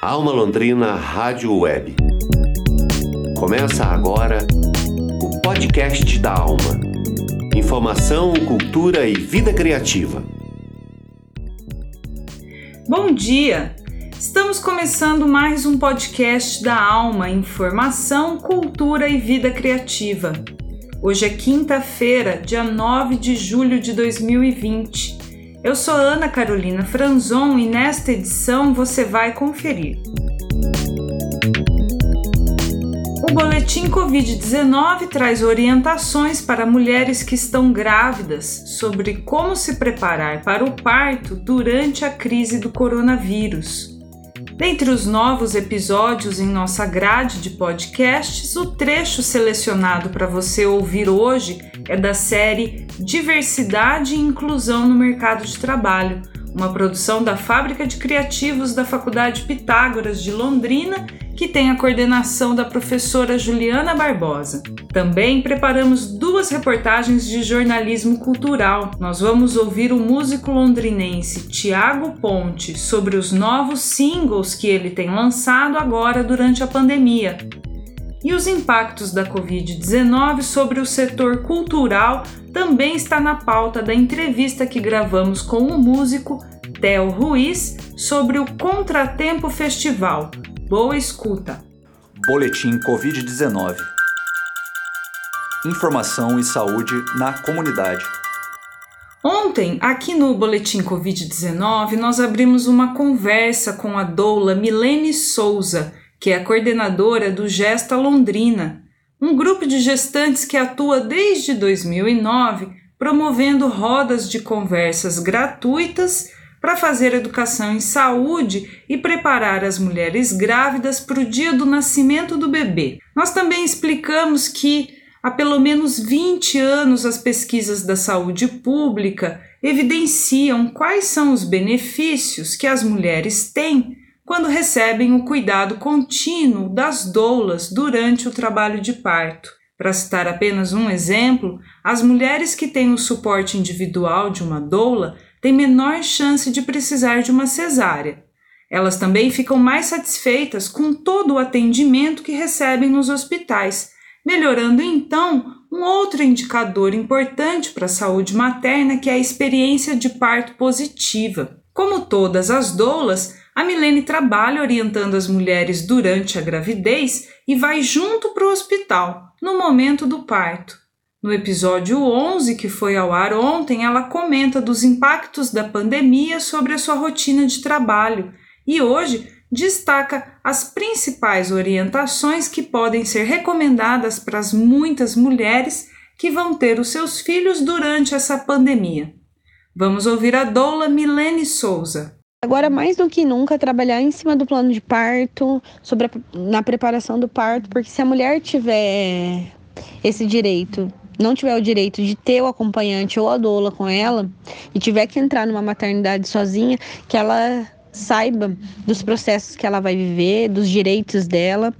Alma Londrina Rádio Web. Começa agora o podcast da Alma. Informação, cultura e vida criativa. Bom dia! Estamos começando mais um podcast da Alma, Informação, Cultura e Vida Criativa. Hoje é quinta-feira, dia 9 de julho de 2020. Eu sou Ana Carolina Franzon e nesta edição você vai conferir. O boletim Covid-19 traz orientações para mulheres que estão grávidas sobre como se preparar para o parto durante a crise do coronavírus. Dentre os novos episódios em nossa grade de podcasts, o trecho selecionado para você ouvir hoje é da série Diversidade e Inclusão no Mercado de Trabalho, uma produção da Fábrica de Criativos da Faculdade Pitágoras de Londrina que tem a coordenação da professora Juliana Barbosa. Também preparamos duas reportagens de jornalismo cultural. Nós vamos ouvir o músico londrinense Tiago Ponte sobre os novos singles que ele tem lançado agora durante a pandemia. E os impactos da Covid-19 sobre o setor cultural também está na pauta da entrevista que gravamos com o músico Theo Ruiz sobre o Contratempo Festival, Boa escuta. Boletim Covid-19. Informação e saúde na comunidade. Ontem, aqui no Boletim Covid-19, nós abrimos uma conversa com a doula Milene Souza, que é a coordenadora do Gesta Londrina, um grupo de gestantes que atua desde 2009 promovendo rodas de conversas gratuitas para fazer educação em saúde e preparar as mulheres grávidas para o dia do nascimento do bebê. Nós também explicamos que há pelo menos 20 anos as pesquisas da saúde pública evidenciam quais são os benefícios que as mulheres têm quando recebem o cuidado contínuo das doulas durante o trabalho de parto. Para citar apenas um exemplo, as mulheres que têm o suporte individual de uma doula têm menor chance de precisar de uma cesárea. Elas também ficam mais satisfeitas com todo o atendimento que recebem nos hospitais, melhorando então um outro indicador importante para a saúde materna, que é a experiência de parto positiva. Como todas as doulas, a Milene trabalha orientando as mulheres durante a gravidez e vai junto para o hospital no momento do parto. No episódio 11, que foi ao ar ontem, ela comenta dos impactos da pandemia sobre a sua rotina de trabalho e hoje destaca as principais orientações que podem ser recomendadas para as muitas mulheres que vão ter os seus filhos durante essa pandemia. Vamos ouvir a doula Milene Souza. Agora, mais do que nunca, trabalhar em cima do plano de parto, sobre a, na preparação do parto, porque se a mulher tiver esse direito não tiver o direito de ter o acompanhante ou a doula com ela e tiver que entrar numa maternidade sozinha, que ela saiba dos processos que ela vai viver, dos direitos dela.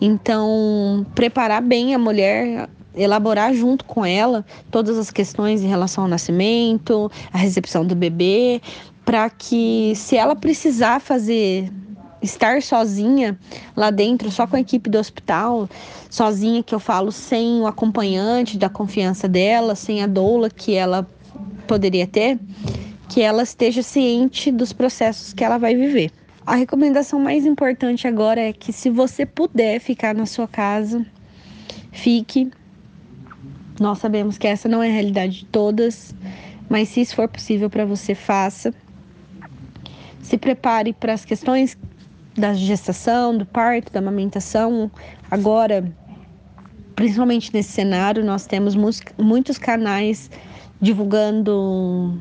Então, preparar bem a mulher elaborar junto com ela todas as questões em relação ao nascimento, a recepção do bebê, para que se ela precisar fazer estar sozinha lá dentro, só com a equipe do hospital, sozinha que eu falo sem o acompanhante da confiança dela, sem a doula que ela poderia ter, que ela esteja ciente dos processos que ela vai viver. A recomendação mais importante agora é que se você puder ficar na sua casa, fique. Nós sabemos que essa não é a realidade de todas, mas se isso for possível para você, faça. Se prepare para as questões da gestação, do parto, da amamentação. Agora, principalmente nesse cenário, nós temos muitos canais divulgando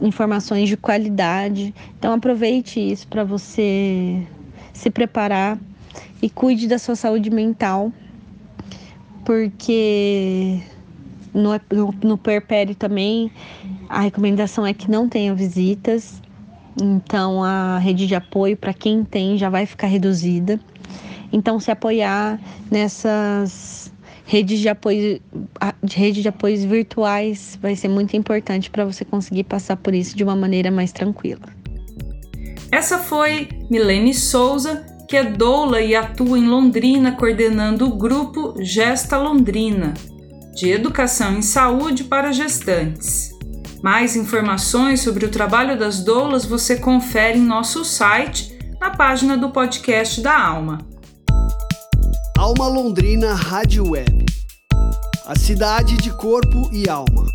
informações de qualidade. Então aproveite isso para você se preparar e cuide da sua saúde mental, porque no, no, no puerpério também a recomendação é que não tenha visitas então a rede de apoio para quem tem já vai ficar reduzida. Então se apoiar nessas redes de apoio, rede de apoios virtuais vai ser muito importante para você conseguir passar por isso de uma maneira mais tranquila. Essa foi Milene Souza, que é doula e atua em Londrina coordenando o grupo Gesta Londrina, de educação em saúde para gestantes. Mais informações sobre o trabalho das doulas você confere em nosso site, na página do podcast da Alma. Alma Londrina Rádio Web. A cidade de corpo e alma.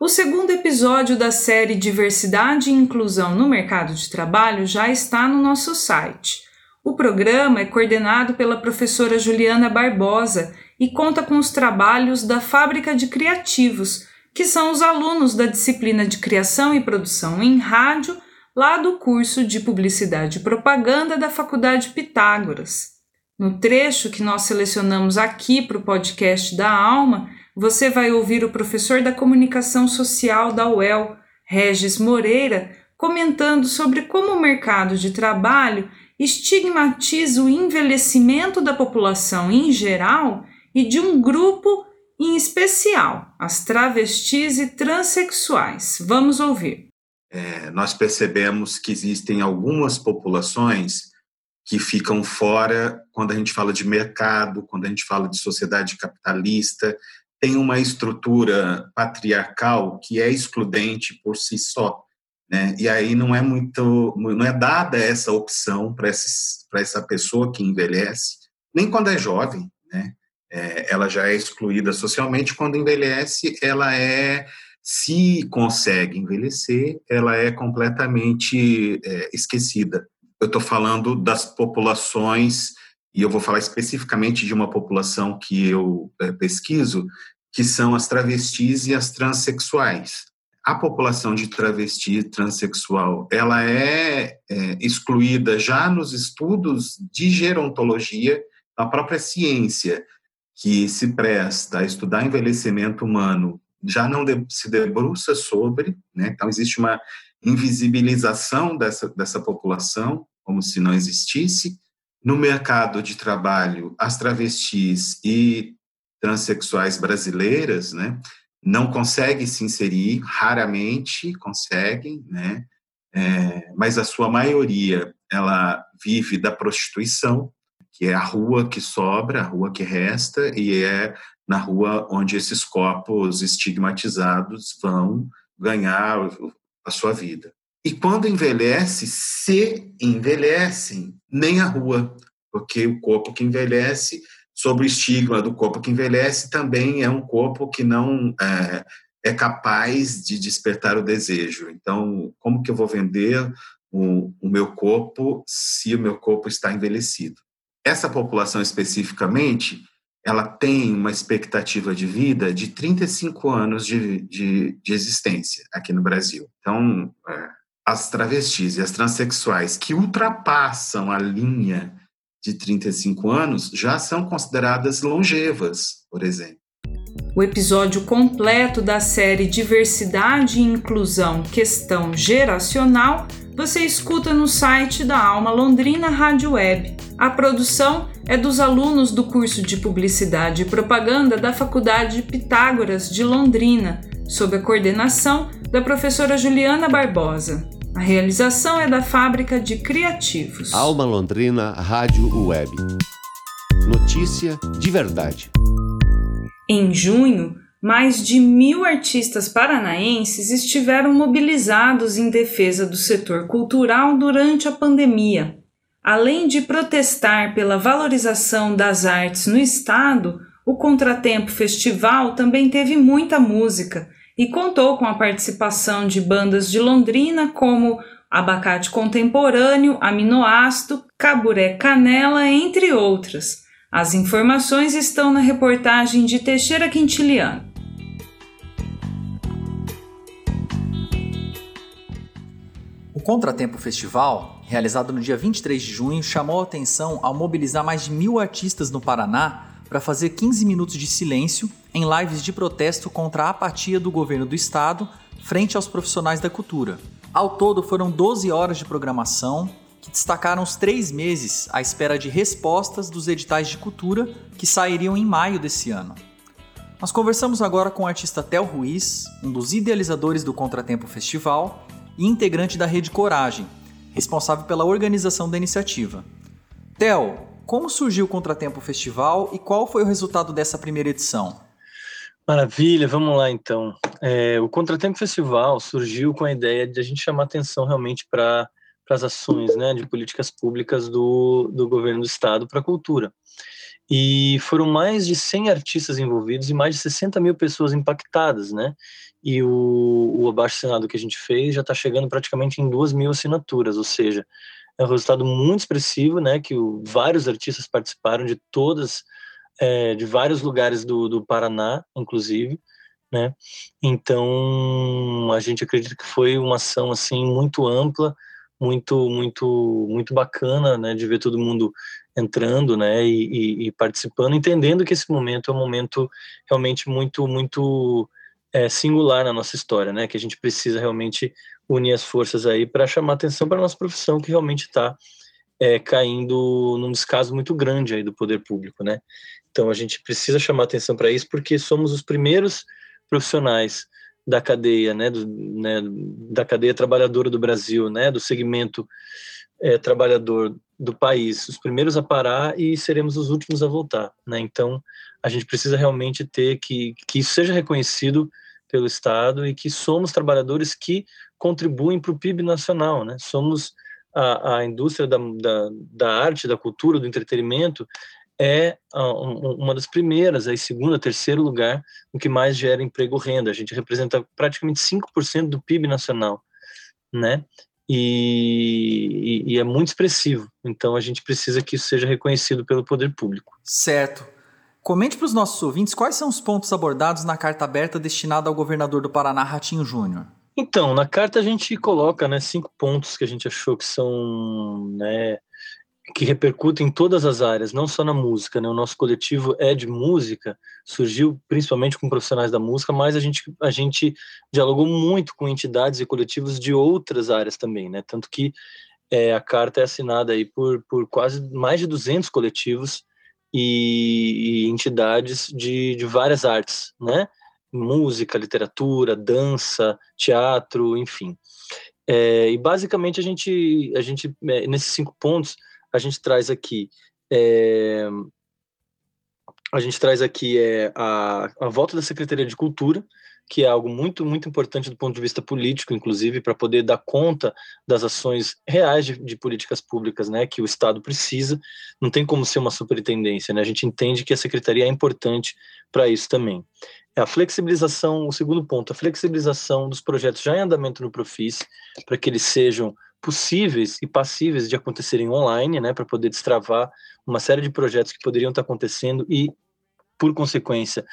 O segundo episódio da série Diversidade e Inclusão no Mercado de Trabalho já está no nosso site. O programa é coordenado pela professora Juliana Barbosa e conta com os trabalhos da Fábrica de Criativos, que são os alunos da disciplina de Criação e Produção em Rádio, lá do curso de Publicidade e Propaganda da Faculdade Pitágoras. No trecho que nós selecionamos aqui para o podcast da Alma, você vai ouvir o professor da comunicação social da UEL, Regis Moreira, comentando sobre como o mercado de trabalho estigmatiza o envelhecimento da população em geral e de um grupo em especial, as travestis e transexuais. Vamos ouvir. É, nós percebemos que existem algumas populações que ficam fora quando a gente fala de mercado, quando a gente fala de sociedade capitalista, tem uma estrutura patriarcal que é excludente por si só. Né? E aí não é muito, não é dada essa opção para essa pessoa que envelhece, nem quando é jovem, né? É, ela já é excluída socialmente. Quando envelhece, ela é, se consegue envelhecer, ela é completamente é, esquecida. Eu estou falando das populações e eu vou falar especificamente de uma população que eu é, pesquiso, que são as travestis e as transexuais. A população de travesti transexual, ela é, é excluída já nos estudos de gerontologia da própria ciência, que se presta a estudar envelhecimento humano, já não se debruça sobre, né? então existe uma invisibilização dessa, dessa população, como se não existisse, no mercado de trabalho, as travestis e transexuais brasileiras, né, não conseguem se inserir, raramente conseguem, né, é, mas a sua maioria ela vive da prostituição, que é a rua que sobra, a rua que resta, e é na rua onde esses corpos estigmatizados vão ganhar a sua vida. E quando envelhece, se envelhecem, nem a rua, porque o corpo que envelhece, sobre o estigma do corpo que envelhece, também é um corpo que não é, é capaz de despertar o desejo. Então, como que eu vou vender o, o meu corpo se o meu corpo está envelhecido? Essa população especificamente, ela tem uma expectativa de vida de 35 anos de, de, de existência aqui no Brasil. Então, é, as travestis e as transexuais que ultrapassam a linha de 35 anos já são consideradas longevas, por exemplo. O episódio completo da série Diversidade e Inclusão Questão Geracional você escuta no site da Alma Londrina Rádio Web. A produção é dos alunos do curso de Publicidade e Propaganda da Faculdade Pitágoras de Londrina, sob a coordenação da professora Juliana Barbosa. A realização é da Fábrica de Criativos. Alma Londrina Rádio Web. Notícia de verdade. Em junho, mais de mil artistas paranaenses estiveram mobilizados em defesa do setor cultural durante a pandemia. Além de protestar pela valorização das artes no estado, o Contratempo Festival também teve muita música e contou com a participação de bandas de Londrina como Abacate Contemporâneo, Aminoácido, Caburé Canela, entre outras. As informações estão na reportagem de Teixeira Quintiliano. Contratempo Festival, realizado no dia 23 de junho, chamou a atenção ao mobilizar mais de mil artistas no Paraná para fazer 15 minutos de silêncio em lives de protesto contra a apatia do governo do estado frente aos profissionais da cultura. Ao todo, foram 12 horas de programação que destacaram os três meses à espera de respostas dos editais de cultura que sairiam em maio desse ano. Nós conversamos agora com o artista Tel Ruiz, um dos idealizadores do Contratempo Festival e integrante da Rede Coragem, responsável pela organização da iniciativa. Theo, como surgiu o Contratempo Festival e qual foi o resultado dessa primeira edição? Maravilha, vamos lá então. É, o Contratempo Festival surgiu com a ideia de a gente chamar atenção realmente para as ações né, de políticas públicas do, do governo do estado para a cultura. E foram mais de 100 artistas envolvidos e mais de 60 mil pessoas impactadas, né? E o, o abaixo-assinado que a gente fez já está chegando praticamente em 2 mil assinaturas, ou seja, é um resultado muito expressivo, né? Que o, vários artistas participaram de todas, é, de vários lugares do, do Paraná, inclusive, né? Então, a gente acredita que foi uma ação, assim, muito ampla, muito, muito, muito bacana, né? De ver todo mundo entrando, né, e, e, e, participando, entendendo que esse momento é um momento realmente muito, muito é, singular na nossa história, né, que a gente precisa realmente unir as forças aí para chamar atenção para nossa profissão que realmente está é, caindo num descaso muito grande aí do poder público, né. Então a gente precisa chamar atenção para isso porque somos os primeiros profissionais da cadeia, né, do, né, da cadeia trabalhadora do Brasil, né, do segmento é, trabalhador do país, os primeiros a parar e seremos os últimos a voltar, né? Então, a gente precisa realmente ter que que isso seja reconhecido pelo Estado e que somos trabalhadores que contribuem para o PIB nacional, né? Somos a, a indústria da, da, da, arte, da cultura, do entretenimento é uma das primeiras, aí segunda, terceiro lugar no que mais gera emprego renda. A gente representa praticamente 5% do PIB nacional, né? e, e, e, é muito expressivo. Então a gente precisa que isso seja reconhecido pelo poder público. Certo. Comente para os nossos ouvintes quais são os pontos abordados na carta aberta destinada ao governador do Paraná, Ratinho Júnior. Então, na carta a gente coloca né, cinco pontos que a gente achou que são né, que repercute em todas as áreas, não só na música. Né? O nosso coletivo é de música, surgiu principalmente com profissionais da música, mas a gente, a gente dialogou muito com entidades e coletivos de outras áreas também, né? Tanto que é, a carta é assinada aí por, por quase mais de 200 coletivos e, e entidades de, de várias artes, né? Música, literatura, dança, teatro, enfim. É, e basicamente a gente, a gente é, nesses cinco pontos a gente traz aqui é, a gente traz aqui é, a, a volta da Secretaria de Cultura, que é algo muito, muito importante do ponto de vista político, inclusive, para poder dar conta das ações reais de, de, políticas públicas né, que o Estado precisa. Não tem como ser uma superintendência, né? a gente entende que a Secretaria é importante para isso também. É a flexibilização, o segundo ponto, a flexibilização dos projetos já em andamento no Profis, para que eles sejam possíveis e passíveis de acontecerem online, né, para poder destravar uma série de projetos que poderiam estar acontecendo e, por consequência,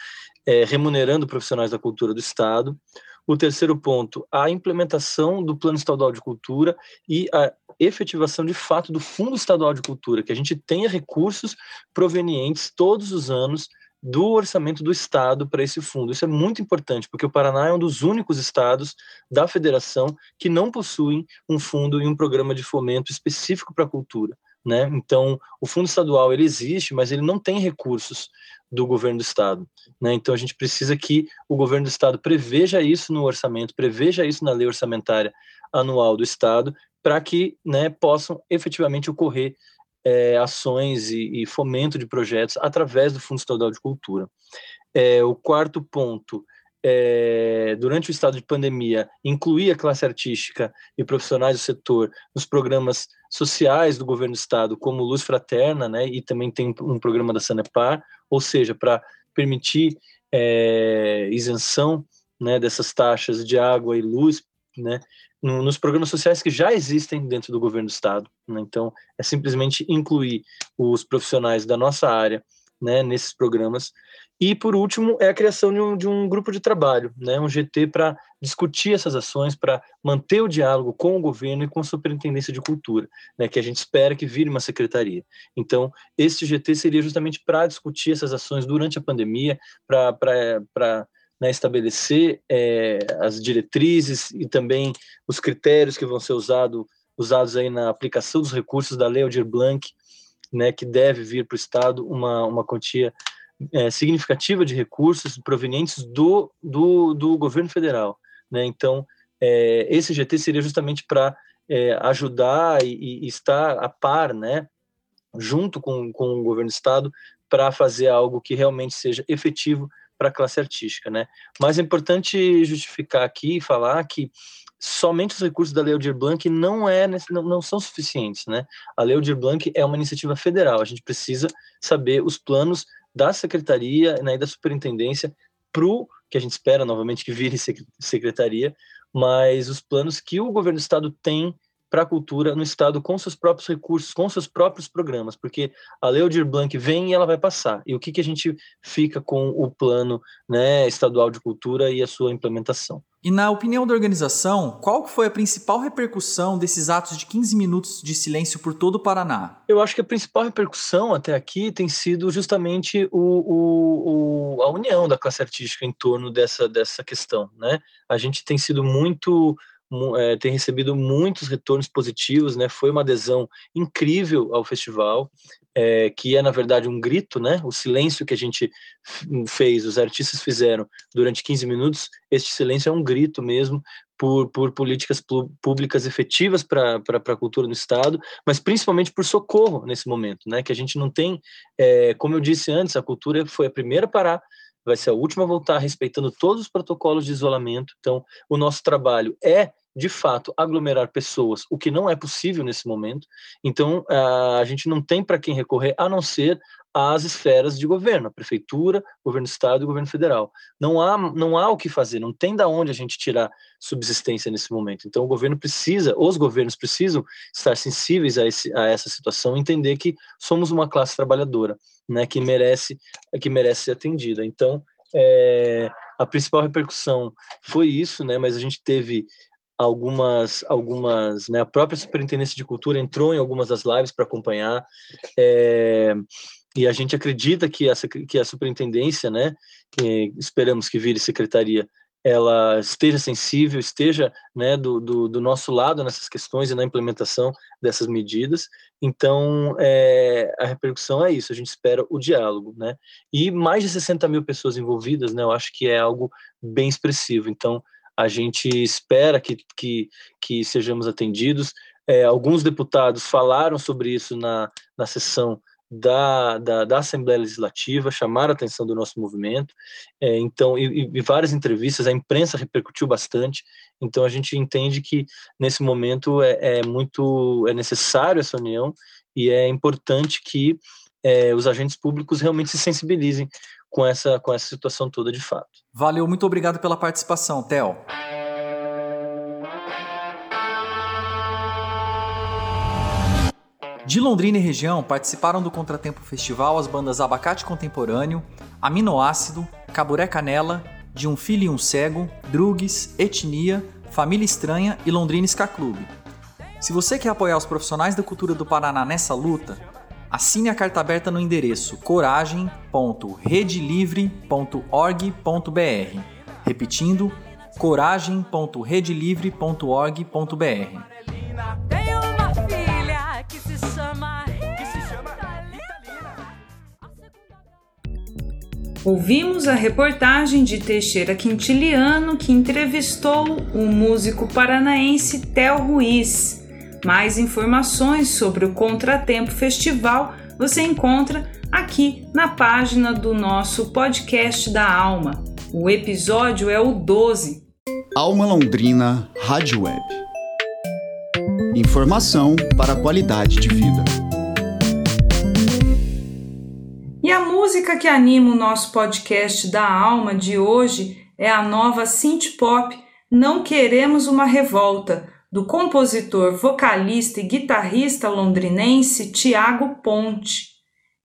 é, remunerando profissionais da cultura do Estado. O terceiro ponto, a implementação do Plano Estadual de Cultura e a efetivação de fato do Fundo Estadual de Cultura, que a gente tenha recursos provenientes todos os anos do orçamento do Estado para esse fundo. Isso é muito importante, porque o Paraná é um dos únicos estados da federação que não possuem um fundo e um programa de fomento específico para a cultura. Né? Então, o fundo estadual ele existe, mas ele não tem recursos do governo do estado. Né? Então, a gente precisa que o governo do estado preveja isso no orçamento, preveja isso na lei orçamentária anual do estado, para que né, possam efetivamente ocorrer é, ações e, e, fomento de projetos através do Fundo Estadual de Cultura. É, o quarto ponto, é, durante o estado de pandemia, incluir a classe artística e profissionais do setor nos programas sociais do governo do estado, como Luz Fraterna, né, e também tem um programa da Sanepar, ou seja, para permitir é, isenção né, dessas taxas de água e luz né, nos programas sociais que já existem dentro do governo do estado. Né? Então, é simplesmente incluir os profissionais da nossa área né, nesses programas. E, por último, é a criação de um, de um grupo de trabalho, né, um GT, para discutir essas ações, para manter o diálogo com o governo e com a Superintendência de Cultura, né, que a gente espera que vire uma secretaria. Então, esse GT seria justamente para discutir essas ações durante a pandemia, para né, estabelecer é, as diretrizes e também os critérios que vão ser usado, usados aí na aplicação dos recursos da Lei Aldir Blanc, né, que deve vir para o Estado uma, uma quantia é, significativa de recursos provenientes do, do, do governo federal. Né? Então, é, esse GT seria justamente para é, ajudar e, e, estar a par, né, junto com, com o governo do estado, para fazer algo que realmente seja efetivo para a classe artística, né? Mas é importante justificar aqui e falar que somente os recursos da Lei Aldir Blanc não, é, não, são suficientes, né? A Lei Aldir Blanc é uma iniciativa federal, a gente precisa saber os planos da secretaria né, da superintendência para o que a gente espera novamente que vire secretaria, mas os planos que o governo do estado tem para a cultura no Estado com seus próprios recursos, com seus próprios programas, porque a Lei Aldir Blanc vem e ela vai passar. E o que, que a gente fica com o plano né, estadual de cultura e a sua implementação? E na opinião da organização, qual foi a principal repercussão desses atos de 15 minutos de silêncio por todo o Paraná? Eu acho que a principal repercussão até aqui tem sido justamente o, o, o, a união da classe artística em torno dessa, dessa questão. Né? A gente tem sido muito é, tem recebido muitos retornos positivos, né? Foi uma adesão incrível ao festival, é, que é na verdade um grito, né? O silêncio que a gente fez, os artistas fizeram durante 15 minutos, este silêncio é um grito mesmo por, por políticas públicas efetivas para a cultura no Estado, mas principalmente por socorro nesse momento, né? Que a gente não tem, é, como eu disse antes, a cultura foi a primeira a parar, vai ser a última a voltar, respeitando todos os protocolos de isolamento. Então, o nosso trabalho é de fato, aglomerar pessoas, o que não é possível nesse momento. Então, a gente não tem para quem recorrer a não ser às esferas de governo, a prefeitura, governo do estado e governo federal. Não há, não há o que fazer, não tem da onde a gente tirar subsistência nesse momento. Então, o governo precisa, os governos precisam estar sensíveis a, esse, a essa situação, entender que somos uma classe trabalhadora, né, que merece, que merece ser atendida. Então, é, a principal repercussão foi isso, né, mas a gente teve algumas, algumas, né, a própria Superintendência de Cultura entrou em algumas das lives para acompanhar, é, e a gente acredita que a, que a Superintendência, né, que esperamos que vire secretaria, ela esteja sensível, esteja né, do, do, do, nosso lado nessas questões e na implementação dessas medidas. Então, é, a repercussão é isso, a gente espera o diálogo. Né? E mais de 60 mil pessoas envolvidas, né, eu acho que é algo bem expressivo. Então, a gente espera que, que, que sejamos atendidos. É, alguns deputados falaram sobre isso na, na sessão da, da, da, Assembleia Legislativa, chamaram a atenção do nosso movimento, é, então, e, e, várias entrevistas, a imprensa repercutiu bastante, então a gente entende que nesse momento é, é muito, é necessário essa união e é importante que é, os agentes públicos realmente se sensibilizem com essa, com essa situação toda de fato. Valeu, muito obrigado pela participação, Theo. De Londrina e região participaram do Contratempo Festival as bandas Abacate Contemporâneo, Aminoácido, Caburé Canela, De um Filho e um Cego, Drugs, Etnia, Família Estranha e Londrina Ska Clube. Se você quer apoiar os profissionais da cultura do Paraná nessa luta, Assine a carta aberta no endereço coragem.redelivre.org.br. Repetindo, coragem.redelivre.org.br. Ouvimos a reportagem de Teixeira Quintiliano que entrevistou o músico paranaense Tel Ruiz. Mais informações sobre o Contratempo Festival você encontra aqui na página do nosso podcast da Alma. O episódio é o 12. Alma Londrina Rádio Web. Informação para a qualidade de vida. Música que anima o nosso podcast da Alma de hoje é a nova synth pop Não Queremos uma Revolta do compositor, vocalista e guitarrista londrinense Tiago Ponte.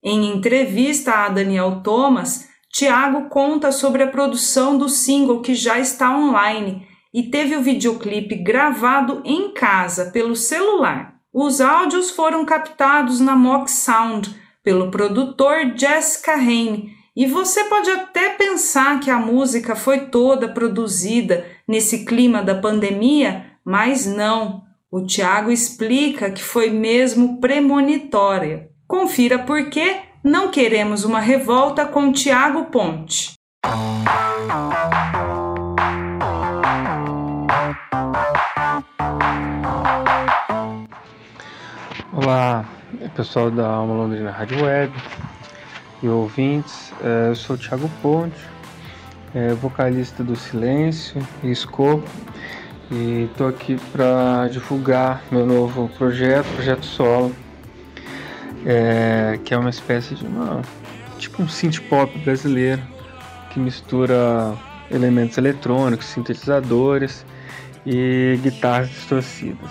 Em entrevista a Daniel Thomas, Tiago conta sobre a produção do single que já está online e teve o videoclipe gravado em casa pelo celular. Os áudios foram captados na Mock Sound pelo produtor Jessica Raine e você pode até pensar que a música foi toda produzida nesse clima da pandemia, mas não, o Tiago explica que foi mesmo premonitória. Confira por que não queremos uma revolta com Tiago Ponte. Olá, pessoal da Alma Londrina Rádio Web e ouvintes. É, eu sou o Thiago Ponte, é, vocalista do Silêncio e Escopo, e estou aqui para divulgar meu novo projeto, projeto solo, é, que é uma espécie de uma tipo um synth pop brasileiro que mistura elementos eletrônicos, sintetizadores e guitarras distorcidas.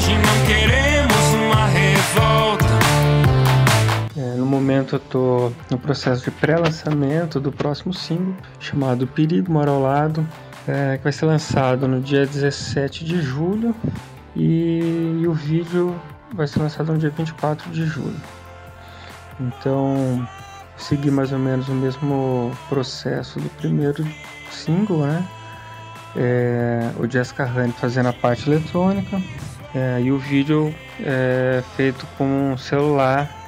Não queremos momento eu estou no processo de pré-lançamento do próximo single, chamado Perigo Mora ao Lado, é, que vai ser lançado no dia 17 de julho e, e o vídeo vai ser lançado no dia 24 de julho. Então, segui mais ou menos o mesmo processo do primeiro single, né? É, o Jessica Honey fazendo a parte eletrônica é, e o vídeo é feito com um celular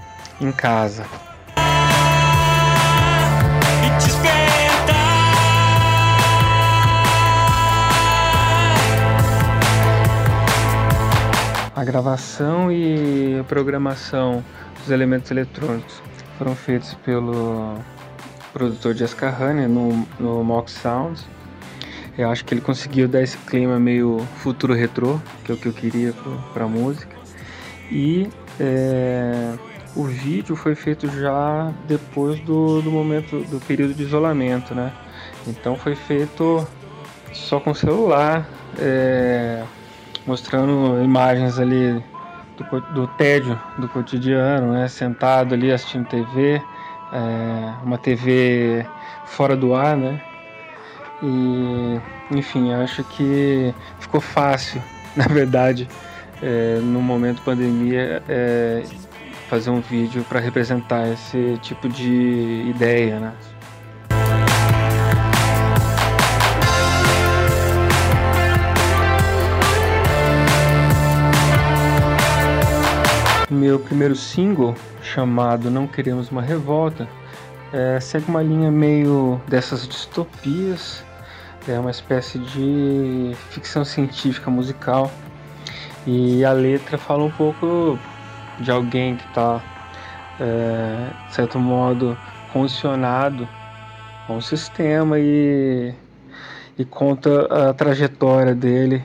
em casa. A gravação e a programação dos elementos eletrônicos foram feitos pelo produtor Jessica Honey no, no Mock Sounds. Eu acho que ele conseguiu dar esse clima meio futuro retrô, que é o que eu queria para a música. E é, o vídeo foi feito já depois do, do momento do período de isolamento, né? Então foi feito só com celular, é, mostrando imagens ali do, do tédio do cotidiano, né? Sentado ali assistindo TV, é, uma TV fora do ar, né? E, enfim, acho que ficou fácil, na verdade, é, no momento pandemia, é, fazer um vídeo para representar esse tipo de ideia, né? Meu primeiro single, chamado Não Queremos Uma Revolta, é, segue uma linha meio dessas distopias, é uma espécie de ficção científica musical e a letra fala um pouco de alguém que está, é, de certo modo, condicionado a um sistema e, e conta a trajetória dele.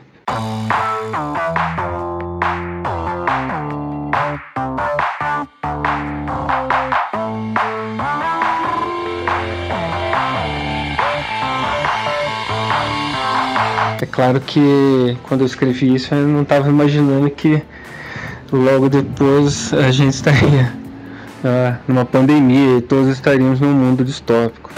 É claro que quando eu escrevi isso eu não estava imaginando que logo depois a gente estaria uh, numa pandemia e todos estaríamos num mundo distópico.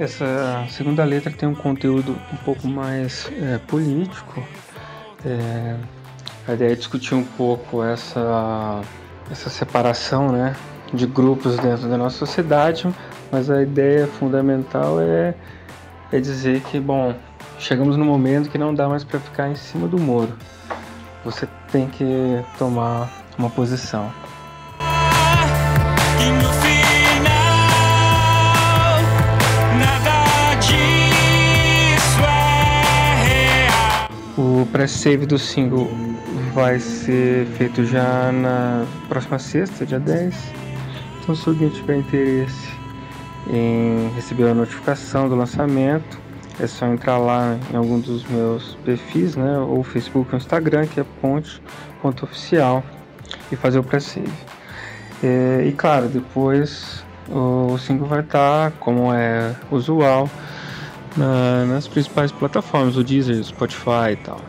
É. Essa segunda letra tem um conteúdo um pouco mais é, político. É, a ideia é discutir um pouco essa essa separação né, de grupos dentro da nossa sociedade, mas a ideia fundamental é, é dizer que, bom, chegamos no momento que não dá mais para ficar em cima do muro. Você tem que tomar uma posição. O pré-save do single vai ser feito já na próxima sexta, dia 10. Então, se alguém tiver interesse em receber a notificação do lançamento, é só entrar lá em algum dos meus perfis, né, ou Facebook ou Instagram, que é ponte.oficial, e fazer o pré-save. É, e claro, depois o single vai estar, como é usual, na, nas principais plataformas, o Deezer, Spotify e tal.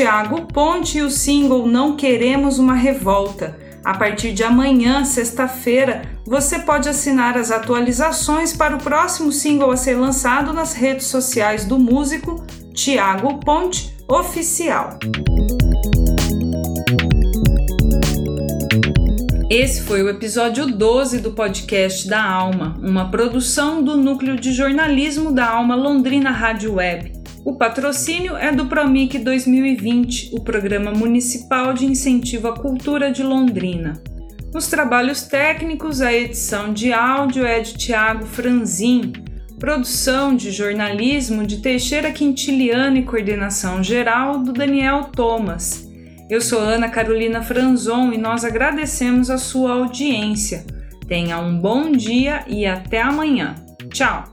Tiago Ponte e o single Não Queremos uma Revolta. A partir de amanhã, sexta-feira, você pode assinar as atualizações para o próximo single a ser lançado nas redes sociais do músico Tiago Ponte Oficial. Esse foi o episódio 12 do podcast da Alma, uma produção do Núcleo de Jornalismo da Alma Londrina Rádio Web. O patrocínio é do Promic 2020, o Programa Municipal de Incentivo à Cultura de Londrina. Nos trabalhos técnicos, a edição de áudio é de Tiago Franzin, produção de jornalismo de Teixeira Quintiliano e coordenação geral do Daniel Thomas. Eu sou Ana Carolina Franzon e nós agradecemos a sua audiência. Tenha um bom dia e até amanhã. Tchau!